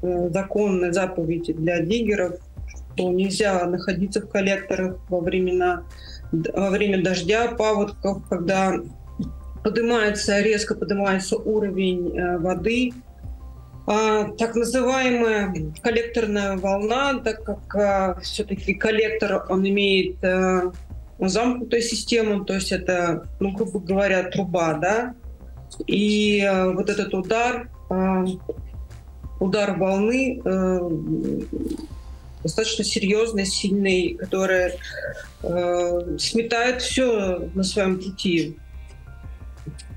S12: э, законные заповеди для диггеров, что нельзя находиться в коллекторах во, времена, во время дождя, паводков, когда поднимается, резко поднимается уровень э, воды – так называемая коллекторная волна, так как а, все-таки коллектор, он имеет а, замкнутую систему, то есть это, ну, грубо говоря, труба, да, и а, вот этот удар, а, удар волны а, достаточно серьезный, сильный, который э, сметает все на своем пути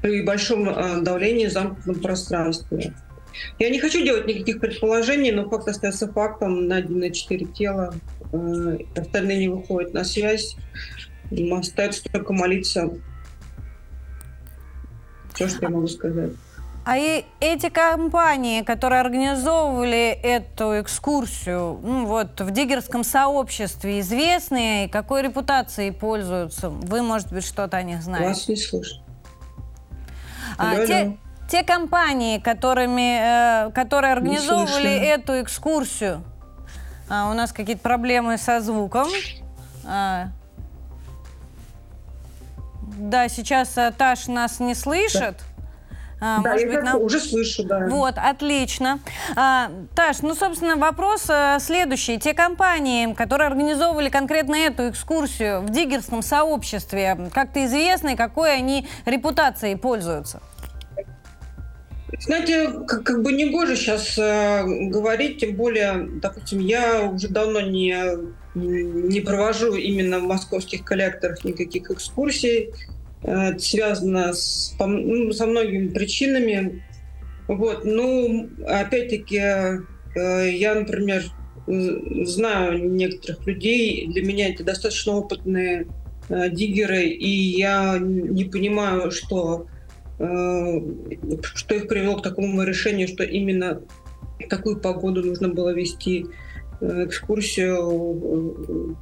S12: при большом э, давлении в замкнутом пространстве. Я не хочу делать никаких предположений, но факт остается фактом. Найдено четыре тела. Э, остальные не выходят на связь. Остается только молиться. Все, что я могу сказать.
S1: А и эти компании, которые организовывали эту экскурсию, ну, вот в диггерском сообществе известные, какой репутацией пользуются? Вы, может быть, что-то о них знаете?
S12: Вас не слышу.
S1: А, те, те компании, которыми, э, которые организовывали эту экскурсию, а, у нас какие-то проблемы со звуком. А, да, сейчас а, Таш нас не слышит. А,
S12: да,
S1: может
S12: я
S1: быть, нам...
S12: уже слышу, да.
S1: Вот, отлично. А, Таш, ну, собственно, вопрос а, следующий. Те компании, которые организовывали конкретно эту экскурсию в диггерском сообществе, как-то известны, какой они репутацией пользуются?
S12: Знаете, как, как бы не гоже сейчас э, говорить, тем более, допустим, я уже давно не, не провожу именно в московских коллекторах никаких экскурсий. Э, это связано с, по, ну, со многими причинами. Вот, ну, опять-таки, э, я, например, знаю некоторых людей, для меня это достаточно опытные э, диггеры, и я не понимаю, что что их привело к такому решению, что именно в такую погоду нужно было вести э, экскурсию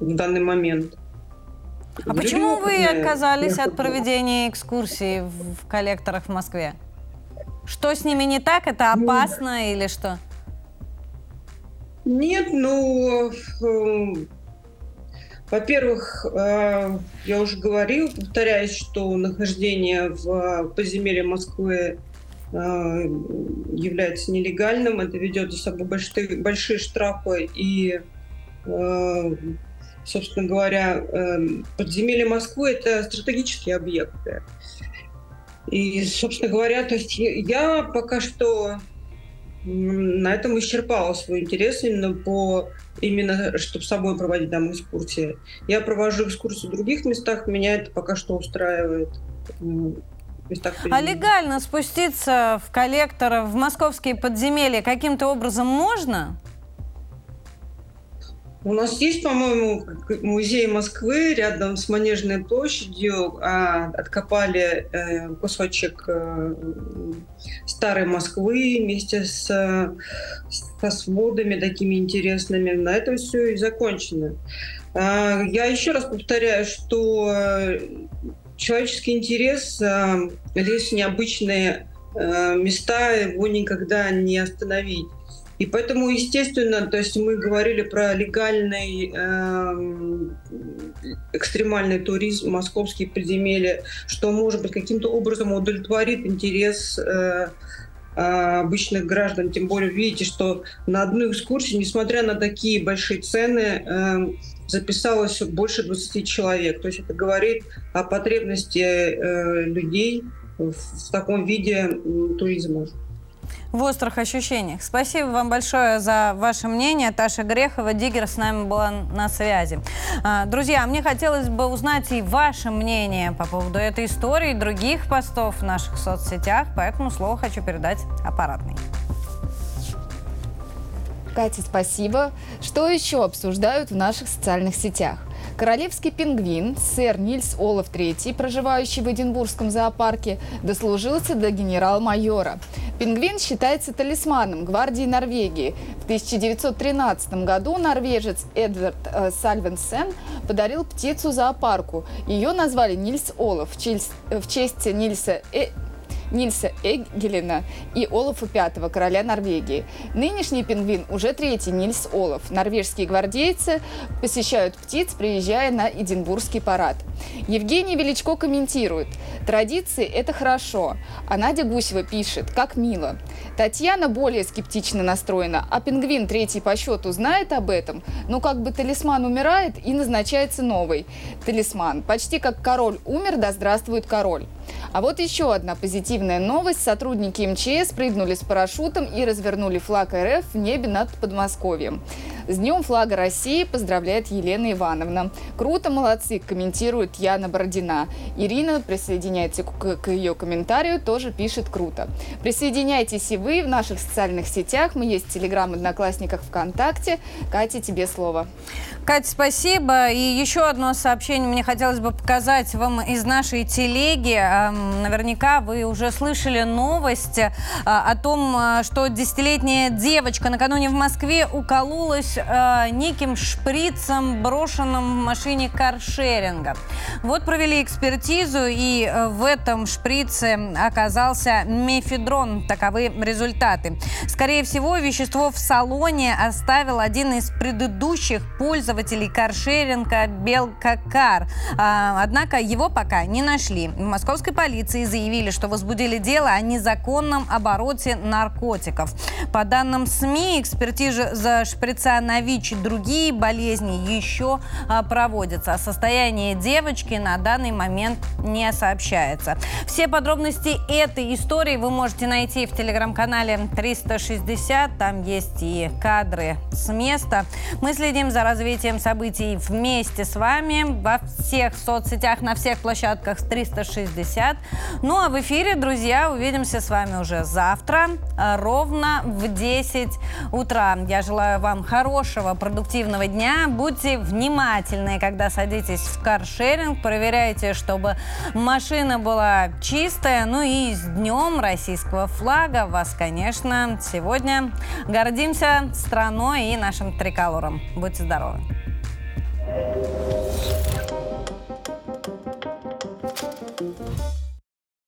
S12: в данный момент.
S1: А почему вы отказались от проведения экскурсии в коллекторах в Москве? Что с ними не так? Это ну, опасно ну, или что?
S12: Нет, ну, э, во-первых, э, я уже говорил, повторяюсь, что нахождение в подземелье Москвы э, является нелегальным. Это ведет за собой большие, штрафы и, э, собственно говоря, подземелье Москвы – это стратегические объекты. И, собственно говоря, то есть я пока что на этом исчерпала свой интерес именно по именно чтобы с собой проводить там экскурсии. Я провожу экскурсии в других местах, меня это пока что устраивает.
S1: А легально спуститься в коллектор в московские подземелья каким-то образом можно?
S12: У нас есть, по-моему, музей Москвы рядом с Манежной площадью. А, откопали э, кусочек э, старой Москвы вместе с, со сводами такими интересными. На этом все и закончено. А, я еще раз повторяю, что человеческий интерес э, лезть в необычные э, места, его никогда не остановить. И поэтому, естественно, то есть мы говорили про легальный э, экстремальный туризм, московские подземелья, что, может быть, каким-то образом удовлетворит интерес э, а, обычных граждан. Тем более, видите, что на одну экскурсию, несмотря на такие большие цены, э, записалось больше 20 человек. То есть это говорит о потребности э, людей в таком виде туризма
S1: в острых ощущениях. Спасибо вам большое за ваше мнение. Таша Грехова, Диггер, с нами была на связи. А, друзья, мне хотелось бы узнать и ваше мнение по поводу этой истории, других постов в наших соцсетях, поэтому слово хочу передать аппаратной.
S5: Катя, спасибо. Что еще обсуждают в наших социальных сетях? Королевский пингвин, сэр Нильс Олаф III, проживающий в Эдинбургском зоопарке, дослужился до генерал-майора. Пингвин считается талисманом гвардии Норвегии. В 1913 году норвежец Эдвард э, Сальвенсен подарил птицу зоопарку. Ее назвали Нильс Олаф в честь, в честь Нильса э Нильса Эгелина и Олафа V, короля Норвегии. Нынешний пингвин уже третий Нильс Олаф. Норвежские гвардейцы посещают птиц, приезжая на Эдинбургский парад. Евгений Величко комментирует. Традиции – это хорошо. А Надя Гусева пишет. Как мило. Татьяна более скептично настроена. А пингвин третий по счету знает об этом. Но как бы талисман умирает и назначается новый. Талисман. Почти как король умер, да здравствует король. А вот еще одна позитивная новость. Сотрудники МЧС прыгнули с парашютом и развернули флаг РФ в небе над Подмосковьем. С Днем флага России поздравляет Елена Ивановна. Круто, молодцы, комментирует Яна Бородина. Ирина присоединяется к, к ее комментарию, тоже пишет круто. Присоединяйтесь и вы в наших социальных сетях. Мы есть в Телеграм, Одноклассниках, ВКонтакте. Катя, тебе слово.
S1: Катя, спасибо. И еще одно сообщение мне хотелось бы показать вам из нашей телеги. Наверняка вы уже слышали новость а, о том, а, что десятилетняя девочка накануне в Москве укололась э, неким шприцем, брошенным в машине каршеринга. Вот провели экспертизу, и э, в этом шприце оказался мефедрон. Таковы результаты. Скорее всего, вещество в салоне оставил один из предыдущих пользователей каршеринга Белкакар. А, однако его пока не нашли. В московской полиции заявили, что возбудили дело о незаконном обороте наркотиков. По данным СМИ, экспертиза за шприца на ВИЧ и другие болезни еще а, проводится. О состоянии девочки на данный момент не сообщается. Все подробности этой истории вы можете найти в телеграм-канале 360. Там есть и кадры с места. Мы следим за развитием событий вместе с вами во всех соцсетях, на всех площадках 360. Ну а в эфире, друзья, увидимся с вами уже завтра, э, ровно в 10 утра. Я желаю вам хорошего, хорошего, продуктивного дня. Будьте внимательны, когда садитесь в каршеринг. Проверяйте, чтобы машина была чистая. Ну и с днем российского флага вас, конечно, сегодня гордимся страной и нашим триколором. Будьте здоровы!